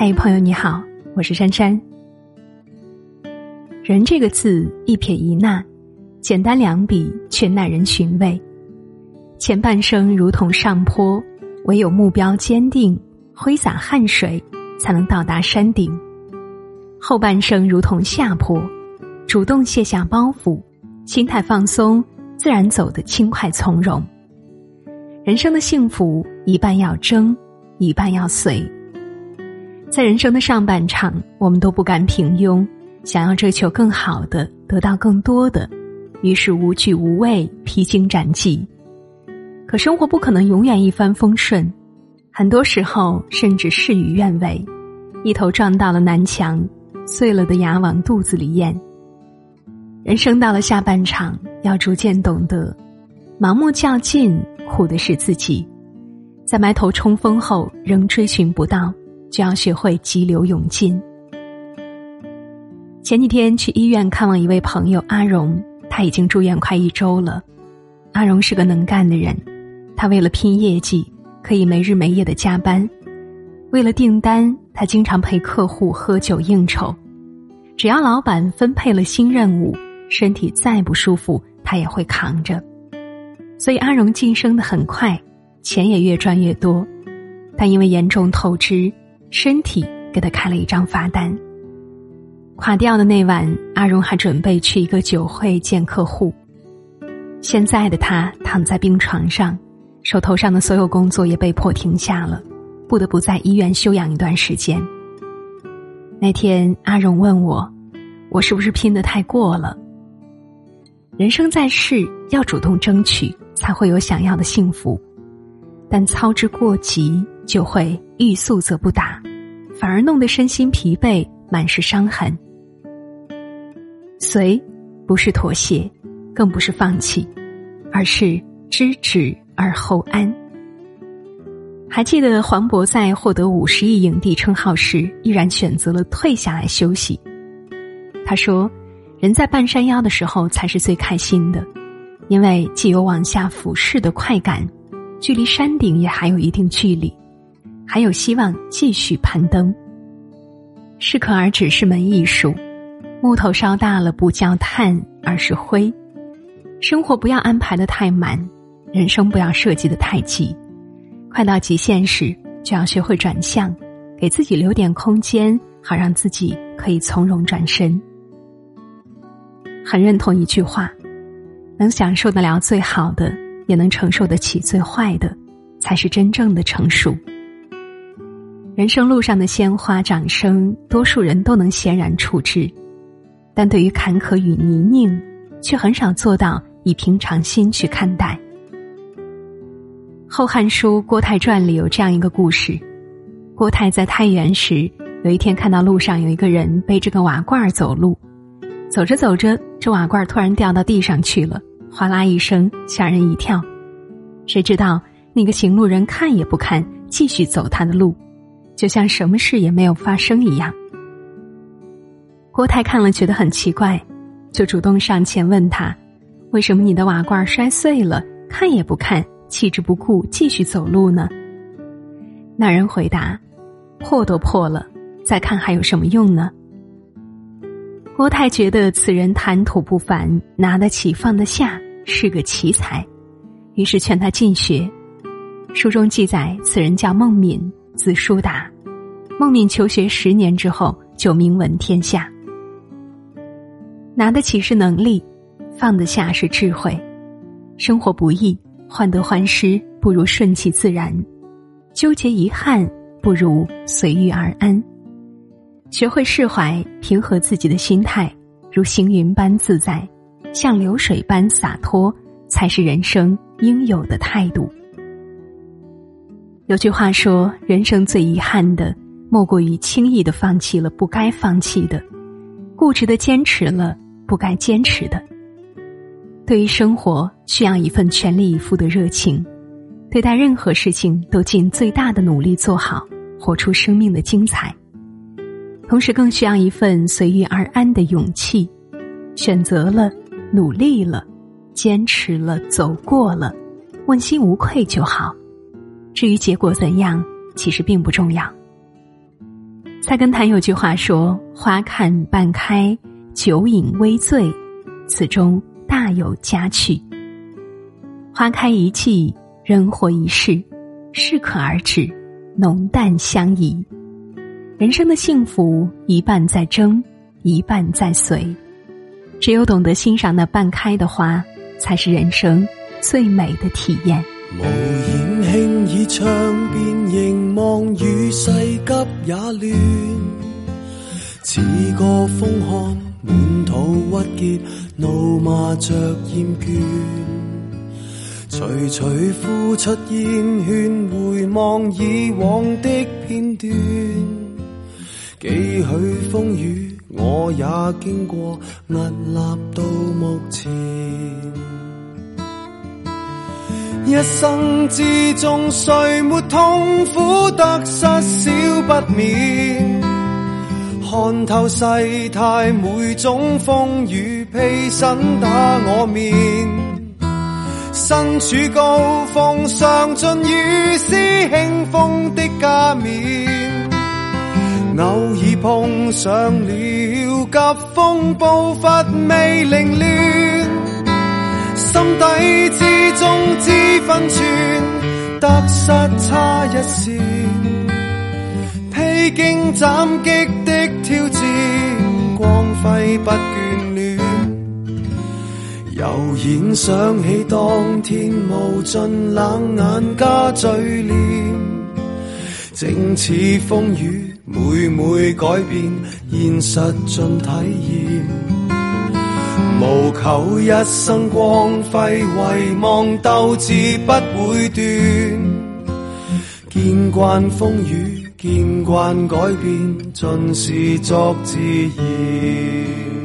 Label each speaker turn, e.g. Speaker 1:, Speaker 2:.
Speaker 1: 嗨，朋友你好，我是珊珊。人这个字一撇一捺，简单两笔却耐人寻味。前半生如同上坡，唯有目标坚定，挥洒汗水，才能到达山顶；后半生如同下坡，主动卸下包袱，心态放松，自然走得轻快从容。人生的幸福，一半要争，一半要随。在人生的上半场，我们都不甘平庸，想要追求更好的，得到更多的，于是无惧无畏，披荆斩棘。可生活不可能永远一帆风顺，很多时候甚至事与愿违，一头撞到了南墙，碎了的牙往肚子里咽。人生到了下半场，要逐渐懂得，盲目较劲，苦的是自己，在埋头冲锋后仍追寻不到。就要学会急流勇进。前几天去医院看望一位朋友阿荣，他已经住院快一周了。阿荣是个能干的人，他为了拼业绩，可以没日没夜的加班；为了订单，他经常陪客户喝酒应酬。只要老板分配了新任务，身体再不舒服，他也会扛着。所以阿荣晋升的很快，钱也越赚越多。但因为严重透支。身体给他开了一张罚单。垮掉的那晚，阿荣还准备去一个酒会见客户。现在的他躺在病床上，手头上的所有工作也被迫停下了，不得不在医院休养一段时间。那天，阿荣问我：“我是不是拼得太过了？”人生在世，要主动争取，才会有想要的幸福。但操之过急，就会欲速则不达，反而弄得身心疲惫，满是伤痕。随，不是妥协，更不是放弃，而是知止而后安。还记得黄渤在获得五十亿影帝称号时，依然选择了退下来休息。他说：“人在半山腰的时候才是最开心的，因为既有往下俯视的快感。”距离山顶也还有一定距离，还有希望继续攀登。适可而止是门艺术，木头烧大了不叫炭，而是灰。生活不要安排的太满，人生不要设计的太急。快到极限时，就要学会转向，给自己留点空间，好让自己可以从容转身。很认同一句话：能享受得了最好的。也能承受得起最坏的，才是真正的成熟。人生路上的鲜花掌声，多数人都能欣然处之，但对于坎坷与泥泞，却很少做到以平常心去看待。《后汉书·郭泰传》里有这样一个故事：郭泰在太原时，有一天看到路上有一个人背着个瓦罐走路，走着走着，这瓦罐突然掉到地上去了。哗啦一声，吓人一跳。谁知道那个行路人看也不看，继续走他的路，就像什么事也没有发生一样。郭泰看了觉得很奇怪，就主动上前问他：“为什么你的瓦罐摔碎了，看也不看，弃之不顾，继续走路呢？”那人回答：“破都破了，再看还有什么用呢？”郭泰觉得此人谈吐不凡，拿得起放得下，是个奇才，于是劝他进学。书中记载，此人叫孟敏，字叔达。孟敏求学十年之后，就名闻天下。拿得起是能力，放得下是智慧。生活不易，患得患失不如顺其自然，纠结遗憾不如随遇而安。学会释怀，平和自己的心态，如行云般自在，像流水般洒脱，才是人生应有的态度。有句话说：“人生最遗憾的，莫过于轻易的放弃了不该放弃的，固执的坚持了不该坚持的。”对于生活，需要一份全力以赴的热情，对待任何事情都尽最大的努力做好，活出生命的精彩。同时，更需要一份随遇而安的勇气。选择了，努力了，坚持了，走过了，问心无愧就好。至于结果怎样，其实并不重要。菜根谭有句话说：“花看半开，酒饮微醉，此中大有佳趣。花开一季，人活一世，适可而止，浓淡相宜。人生的幸福，一半在争，一半在随。只有懂得欣赏那半开的花，才是人生最美的体验。”
Speaker 2: 轻倚窗边，凝望雨世急也乱。似个风寒，满肚郁结，怒骂着厌倦。徐徐呼出烟圈，回望以往的片段。几许风雨，我也经过，屹立到目前。一生之中，谁没痛苦得失少不免？看透世态，每种风雨，披身打我面。身处高峰，尝尽雨丝轻风的加冕。偶尔碰上了急风步伐未凌乱。心底之中知分寸，得失差一线。披荆斩棘的挑战，光辉不眷恋。悠然想起当天无尽冷眼加嘴脸，正似风雨每每改变，现实尽体验。无求一生光辉，遗忘斗志不会断。见惯风雨，见惯改变，尽是作自然。